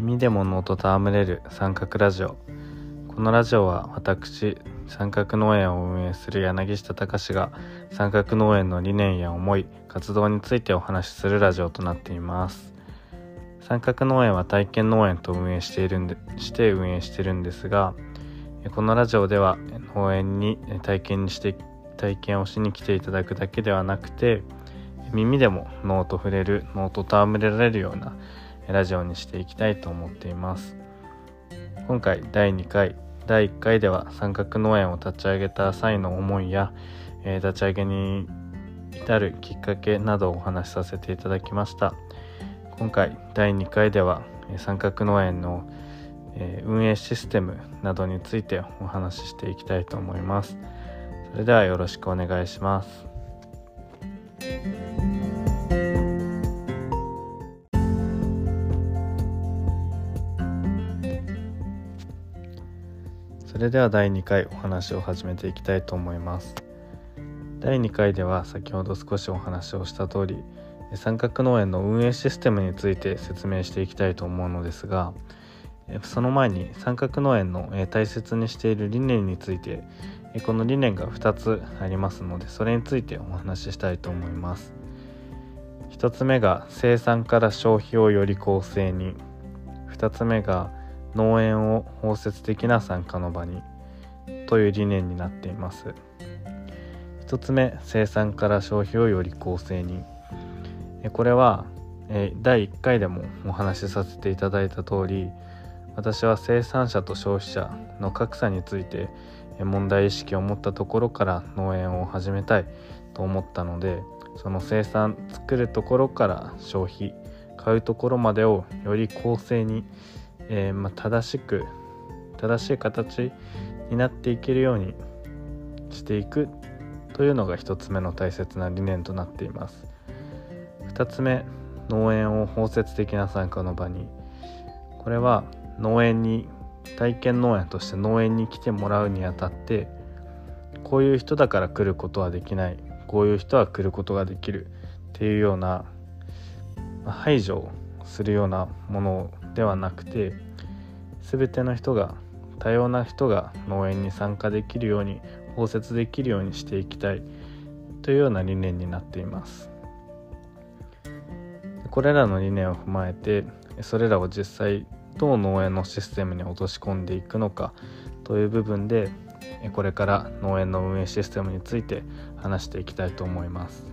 耳でも脳と戯れる三角ラジオ。このラジオは私三角農園を運営する柳下隆が三角農園の理念や思い活動についてお話しするラジオとなっています。三角農園は体験農園と運営しているんでして運営してるんですがこのラジオでは農園に体験にして体験をしに来ていただくだけではなくて耳でも脳と触れる脳と戯れられるようなラジオにしていきたいと思っています。今回第2回第1回では三角農園を立ち上げた際の思いや、え、立ち上げに至るきっかけなどをお話しさせていただきました。今回第2回では三角農園の運営システムなどについてお話ししていきたいと思います。それではよろしくお願いします。れでは第2回お話を始めていきたいと思います。第2回では先ほど少しお話をした通り三角農園の運営システムについて説明していきたいと思うのですがその前に三角農園の大切にしている理念についてこの理念が2つありますのでそれについてお話ししたいと思います。1つ目が生産から消費をより公正に。2つ目が農園を包摂的な参加の場にという理念になっています。1つ目生産から消費をより公正に。これは第1回でもお話しさせていただいた通り私は生産者と消費者の格差について問題意識を持ったところから農園を始めたいと思ったのでその生産作るところから消費買うところまでをより公正に、えー、まあ、正しく正しい形になっていけるようにしていくというのが1つ目の大切な理念となっています。2つ目農園を包摂的な参加の場に。これは農園に体験農園として農園に来てもらうにあたってこういう人だから来ることはできない。こういう人は来ることができる。っていうような排除するようなものをではなくて全ての人が多様な人が農園に参加できるように包摂できるようにしていきたいというような理念になっています。これらの理念を踏まえてそれらを実際どう農園のシステムに落とし込んでいくのかという部分でこれから農園の運営システムについて話していきたいと思います。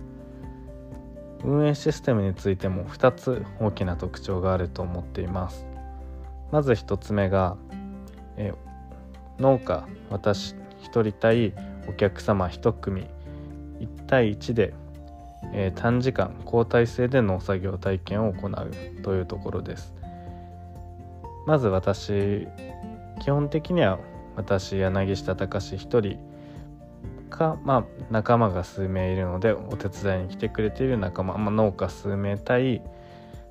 運営システムについても2つ大きな特徴があると思っています。まず1つ目がえ農家私1人対お客様1組。1対1で、え、短時間交代制で農作業体験を行うというところです。まず私基本的には私柳下隆一人か、まあ、仲間が数名いるのでお手伝いに来てくれている仲間、まあ、農家数名対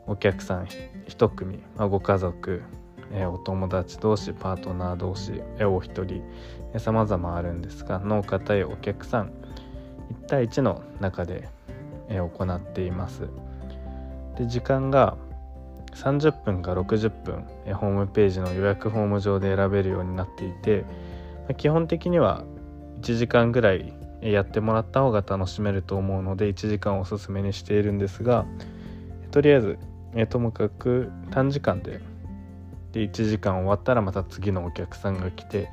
お客さん1組、まあ、ご家族、え、お友達同士パートナー同士、え、お一人さまざまあるんですが農家対お客さん1対1の中で、え、行っています。で時間が30分か60分ホームページの予約フォーム上で選べるようになっていて基本的には1時間ぐらいやってもらった方が楽しめると思うので1時間おすすめにしているんですがとりあえずともかく短時間でで1時間終わったらまた次のお客さんが来て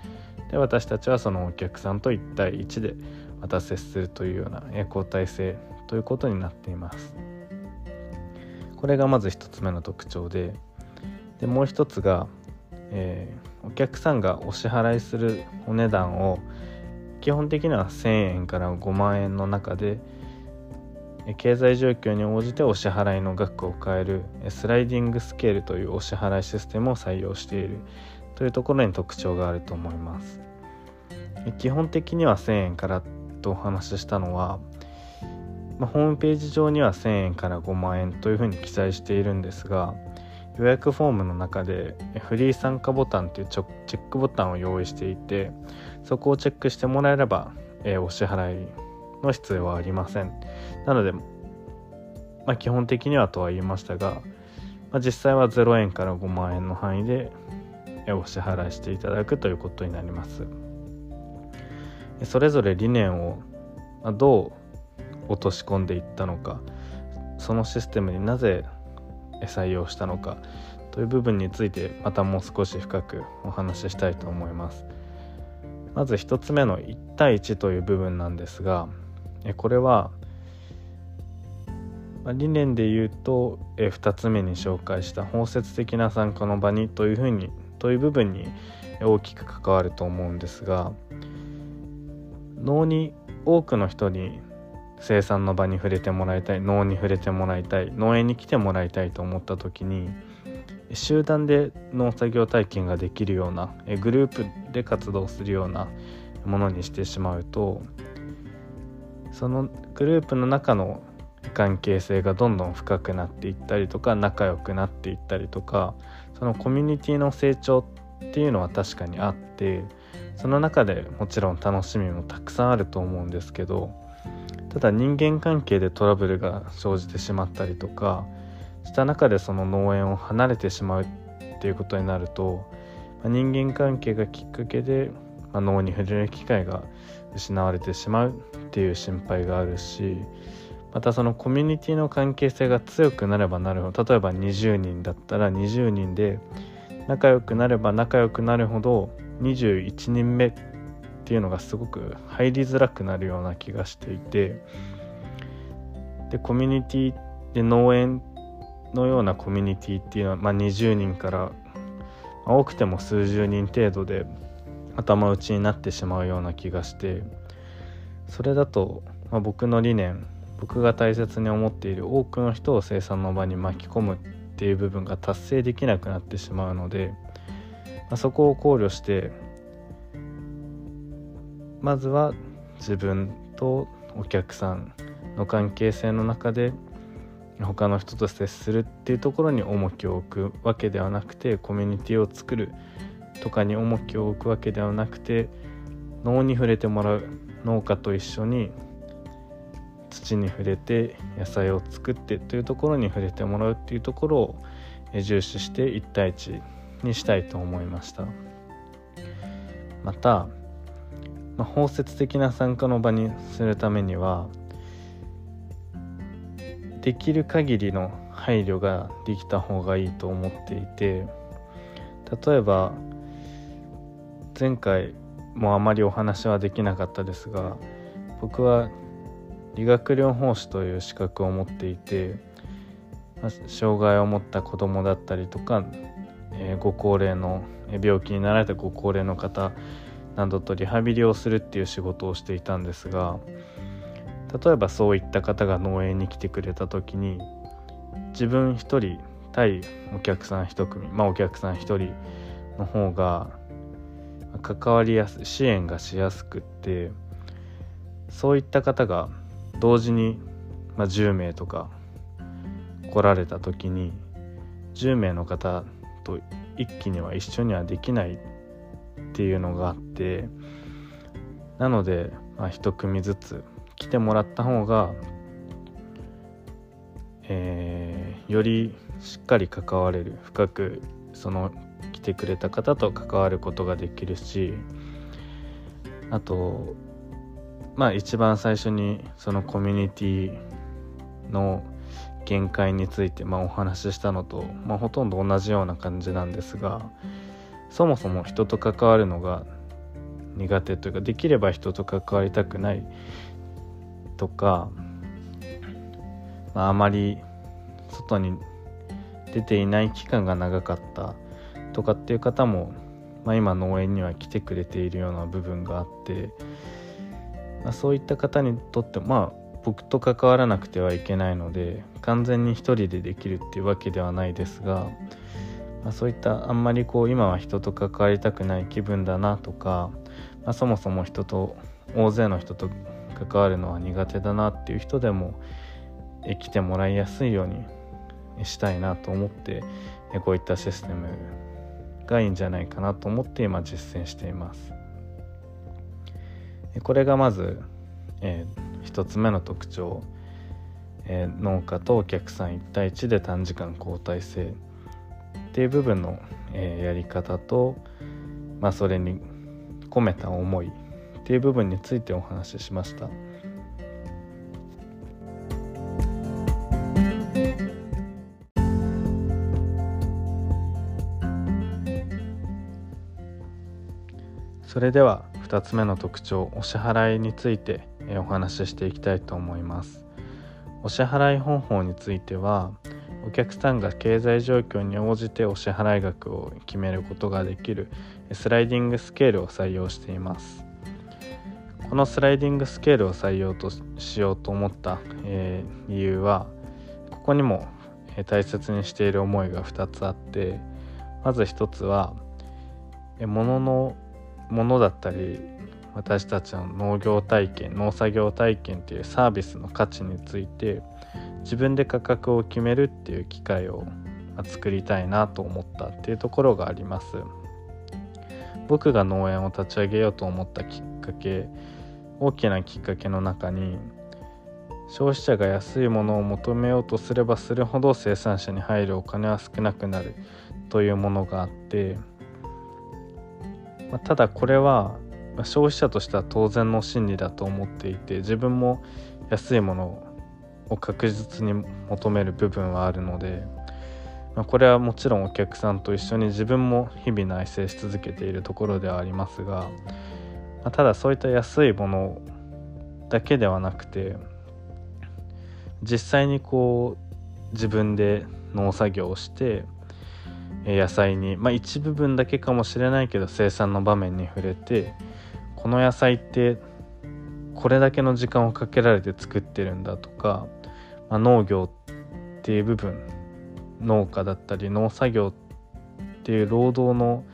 で私たちはそのお客さんと1対1でまた接するというような交代制ということになっています。これがまず1つ目の特徴ででもう一つが、えー、お客さんがお支払いするお値段を基本的には1,000円から5万円の中で経済状況に応じてお支払いの額を変えるスライディングスケールというお支払いシステムを採用しているというところに特徴があると思います。基本的には1000円からとお話ししたのはま、ホームページ上には1000円から5万円というふうに記載しているんですが予約フォームの中でフリー参加ボタンというチェックボタンを用意していてそこをチェックしてもらえれば、え、お支払いの必要はありません。なので、まあ、基本的にはとは言いましたが、まあ、実際は0円から5万円の範囲でお支払いしていただくということになります。それぞれ理念をどう落とし込んでいったのかそのシステムになぜ採用したのかという部分についてまたもう少し深くお話ししたいと思います。まず1つ目の1対1という部分なんですがこれは理念で言うと2つ目に紹介した包摂的な参加の場にというふうにという部分に大きく関わると思うんですが脳に多くの人に生産の場に触れてもらいたい脳に触れてもらいたい農園に来てもらいたいと思った時に集団で農作業体験ができるようなグループで活動するようなものにしてしまうとそのグループの中の関係性がどんどん深くなっていったりとか仲良くなっていったりとかそのコミュニティの成長っていうのは確かにあってその中でもちろん楽しみもたくさんあると思うんですけどただ人間関係でトラブルが生じてしまったりとかした中でその農園を離れてしまうっていうことになると、ま、人間関係がきっかけで、ま、脳に触れる機会が失われてしまうっていう心配があるしまたそのコミュニティの関係性が強くなればなるほど例えば20人だったら20人で仲良くなれば仲良くなるほど21人目っていうのがすごく入りづらくなるような気がしていてでコミュニティで農園のようなコミュニティっていうのは、まあ、20人から、ま、多くても数十人程度で頭打ちになってしまうような気がしてそれだと、まあ、僕の理念僕が大切に思っている多くの人を生産の場に巻き込むっていう部分が達成できなくなってしまうので、まあ、そこを考慮してまずは自分とお客さんの関係性の中で他の人と接するっていうところに重きを置くわけではなくてコミュニティを作るとかに重きを置くわけではなくて脳に触れてもらう農家と一緒に土に触れて野菜を作ってというところに触れてもらうっていうところを重視して1対1にしたいと思いました。また、まあ、包摂的な参加の場にするためにはできる限りの配慮ができた方がいいと思っていて例えば前回もあまりお話はできなかったですが僕は理学療法士という資格を持っていて障害を持った子どもだったりとか、えー、ご高齢の病気になられたご高齢の方などとリハビリをするっていう仕事をしていたんですが例えばそういった方が農園に来てくれた時に自分一人対お客さん一組まあお客さん一人の方が関わりやすい支援がしやすくってそういった方が同時に、まあ、10名とか来られた時に10名の方と一気には一緒にはできないっていうのがあってなので、まあ、一組ずつ来てもらった方が、えー、よりしっかり関われる深くその来てくれた方と関わることができるしあとまあ一番最初にそのコミュニティの限界について、まあ、お話ししたのと、まあ、ほとんど同じような感じなんですがそもそも人と関わるのが苦手というかできれば人と関わりたくないとか、まあ、あまり外に出ていない期間が長かったとかっていう方も、まあ、今農園には来てくれているような部分があって、まあ、そういった方にとってまあ僕と関わらなくてはいけないので完全に一人でできるっていうわけではないですが、まあ、そういったあんまりこう今は人と関わりたくない気分だなとか、まあ、そもそも人と大勢の人と関わるのは苦手だなっていう人でも来てもらいやすいようにしたいなと思ってこういったシステムがいいんじゃないかなと思って今実践しています。これがまず、えー、1つ目の特徴えー、農家とお客さん1対1で短時間交代制っていう部分の、えー、やり方と、まあ、それに込めた思いっていう部分についてお話ししました。それでは2つ目の特徴お支払いについてお話ししていきたいと思いますお支払い方法についてはお客さんが経済状況に応じてお支払い額を決めることができるスライディングスケールを採用しています。このスライディングスケールを採用としようと思った、えー、理由はここにも大切にしている思いが2つあってまず1つは物のものだったり私たちの農業体験農作業体験っていうサービスの価値について自分で価格を決めるっていう機会を作りたいなと思ったっていうところがあります。僕が農園を立ち上げようと思ったきっかけ大きなきっかけの中に消費者が安いものを求めようとすればするほど生産者に入るお金は少なくなるというものがあってまあ、ただこれは消費者としては当然の心理だと思っていて自分も安いものをを確実に求める部分はあるので、まあ、これはもちろんお客さんと一緒に自分も日々内省し続けているところではありますが、まあ、ただそういった安いものだけではなくて実際にこう自分で農作業をして野菜にまあ一部分だけかもしれないけど生産の場面に触れてこの野菜ってこれだけの時間をかけられて作ってるんだとか、まあ、農業っていう部分農家だったり農作業っていう労働の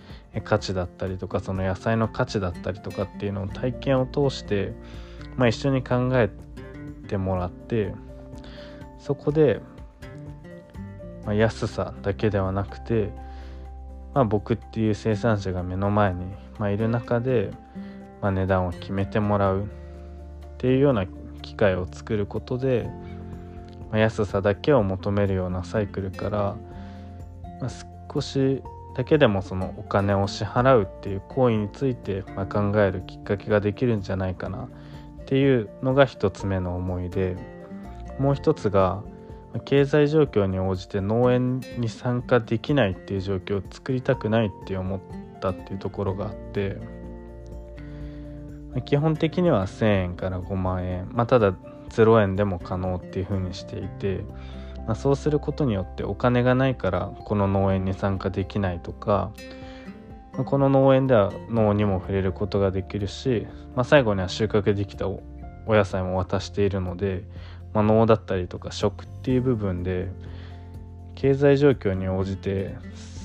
価値だったりとかその野菜の価値だったりとかっていうのを体験を通して、まあ、一緒に考えてもらってそこでまあ、安さだけではなくて、まあ、僕っていう生産者が目の前に、まあ、いる中で、まあ、値段を決めてもらう。っていうような機会を作ることで、まあ、安さだけを求めるようなサイクルから、まあ、少しだけでもそのお金を支払うっていう行為について、まあ、考えるきっかけができるんじゃないかなっていうのが一つ目の思いでもう一つが経済状況に応じて農園に参加できないっていう状況を作りたくないって思ったっていうところがあって基本的には1,000円から5万円、まあ、ただ0円でも可能っていうふうにしていて、まあ、そうすることによってお金がないからこの農園に参加できないとか。この農園では農にも触れることができるし、まあ、最後には収穫できたお野菜も渡しているので、まあ、能だったりとか食っていう部分で経済状況に応じて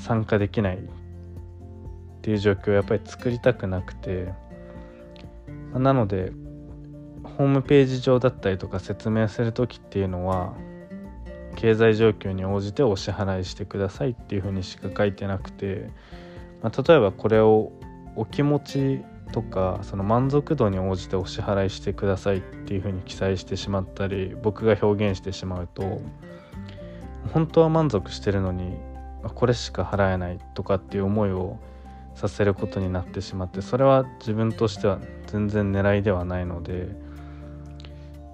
参加できないっていう状況をやっぱり作りたくなくて。なのでホームページ上だったりとか説明する時っていうのは経済状況に応じてお支払いしてくださいっていうふうにしか書いてなくて、まあ、例えばこれをお気持ちとかその満足度に応じてお支払いしてくださいっていうふうに記載してしまったり僕が表現してしまうと本当は満足してるのにこれしか払えないとかっていう思いをさせることになってしまってそれは自分としては全然狙いではないので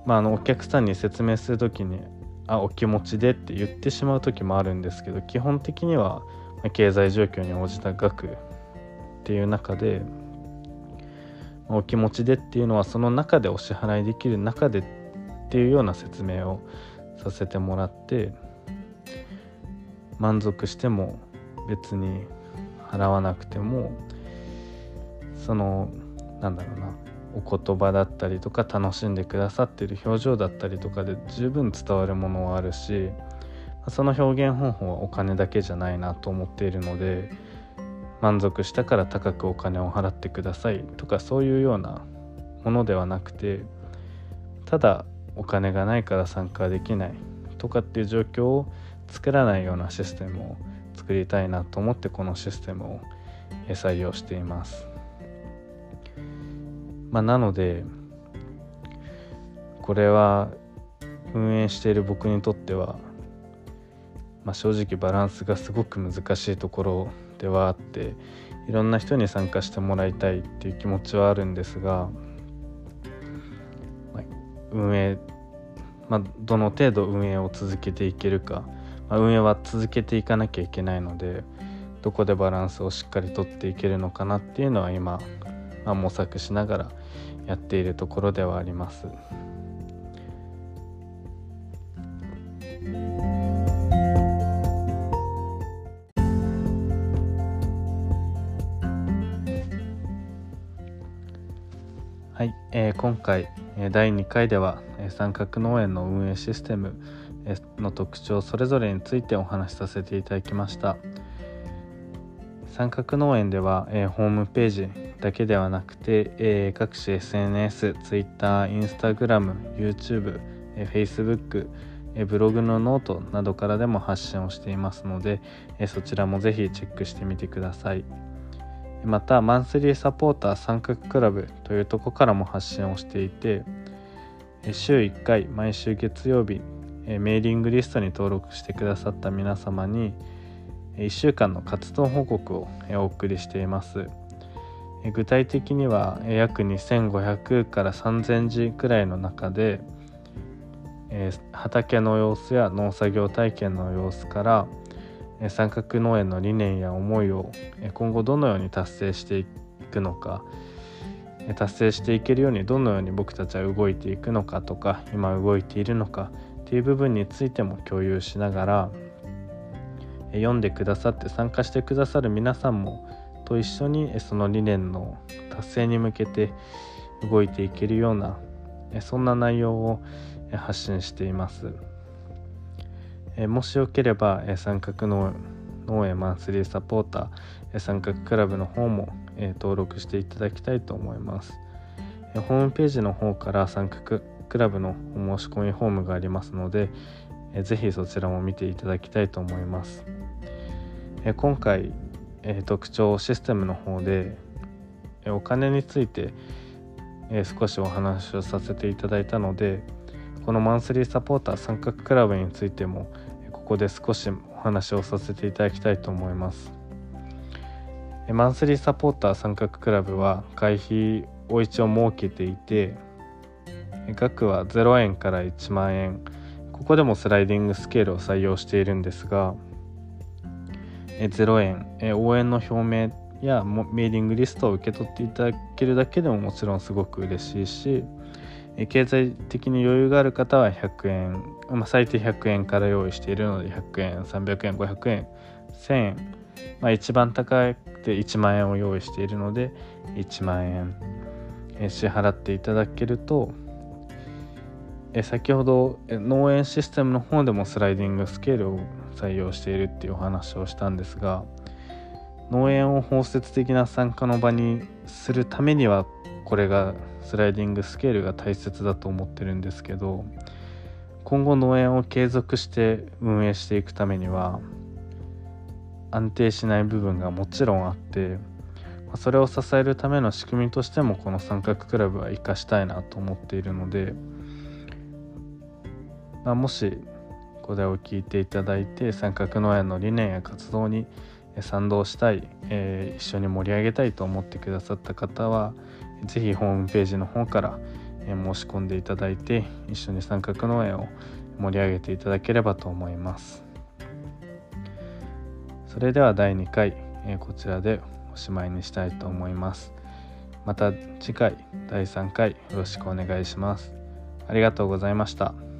まああのお客さんに説明する時に「あお気持ちで」って言ってしまう時もあるんですけど基本的には経済状況に応じた額っていう中でお気持ちでっていうのはその中でお支払いできる中でっていうような説明をさせてもらって満足しても別に払わなくてもそのなんだろうなお言葉だったりとか楽しんでくださってる表情だったりとかで十分伝わるものはあるしその表現方法はお金だけじゃないなと思っているので満足したから高くお金を払ってくださいとかそういうようなものではなくてただお金がないから参加できないとかっていう状況を作らないようなシステムを作りたいなと思ってこのシステムを採用しています。まあ、なのでこれは運営している僕にとっては、まあ、正直バランスがすごく難しいところではあっていろんな人に参加してもらいたいっていう気持ちはあるんですが、まあ、運営、まあ、どの程度運営を続けていけるか、まあ、運営は続けていかなきゃいけないのでどこでバランスをしっかりとっていけるのかなっていうのは今、まあ、模索しながらやっているところではあります。はい、えー、今回第2回では三角農園の運営システムの特徴それぞれについてお話しさせていただきました三角農園では、えー、ホームページだけではなくて、えー、各種 SNS、Twitter、Instagram、YouTube、えー、Facebook、えー、ブログのノートなどからでも発信をしていますので、えー、そちらもぜひチェックしてみてください。またマンスリーサポーター三角クラブというとこからも発信をしていて週1回毎週月曜日メーリングリストに登録してくださった皆様に1週間の活動報告をお送りしています。具体的には約2500から3000字くらいの中で畑の様子や農作業体験の様子から三角農園の理念や思いを今後どのように達成していくのか達成していけるようにどのように僕たちは動いていくのかとか今動いているのかっていう部分についても共有しながら読んでくださって参加してくださる皆さんもと一緒にその理念の達成に向けて動いていけるようなそんな内容を発信しています。もしよければ、三角農農園マンスリーサポーター、三角クラブの方も、登録していただきたいと思います、ホームページの方から三角クラブのお申し込みフォームがありますので、えぜひそちらも見ていただきたいと思います、え今回、え特徴システムの方で、えお金について、え少しお話をさせていただいたのでこのマンスリーサポーター三角クラブについてもここで少しお話をさせていただきたいと思います。マンスリーサポーター三角クラブは会費を一応設けていて額は0円から1万円。ここでもスライディングスケールを採用しているんですが0円。応援の表明やメーリングリストを受け取っていただけるだけでももちろんすごく嬉しいし経済的に余裕がある方は100円、ま、最低100円から用意しているので100円300円500円1000円、まあ、一番高くて1万円を用意しているので1万円。支払っていただけると先ほど農園システムの方でもスライディングスケールを採用しているっていうお話をしたんですが農園を包摂的な参加の場にするためにはこれがスライディングスケールが大切だと思ってるんですけど今後農園を継続して運営していくためには安定しない部分がもちろんあってそれを支えるための仕組みとしてもこの三角クラブは生かしたいなと思っているので、あ、もしこれを聞いていただいて三角農園の理念や活動に賛同したい、えー、一緒に盛り上げたいと思ってくださった方はぜひホームページの方から申し込んでいただいて一緒に三角農園を盛り上げていただければと思います。それでは第2回えこちらでおしまいにしたいと思います。また次回第3回よろしくお願いします。ありがとうございました。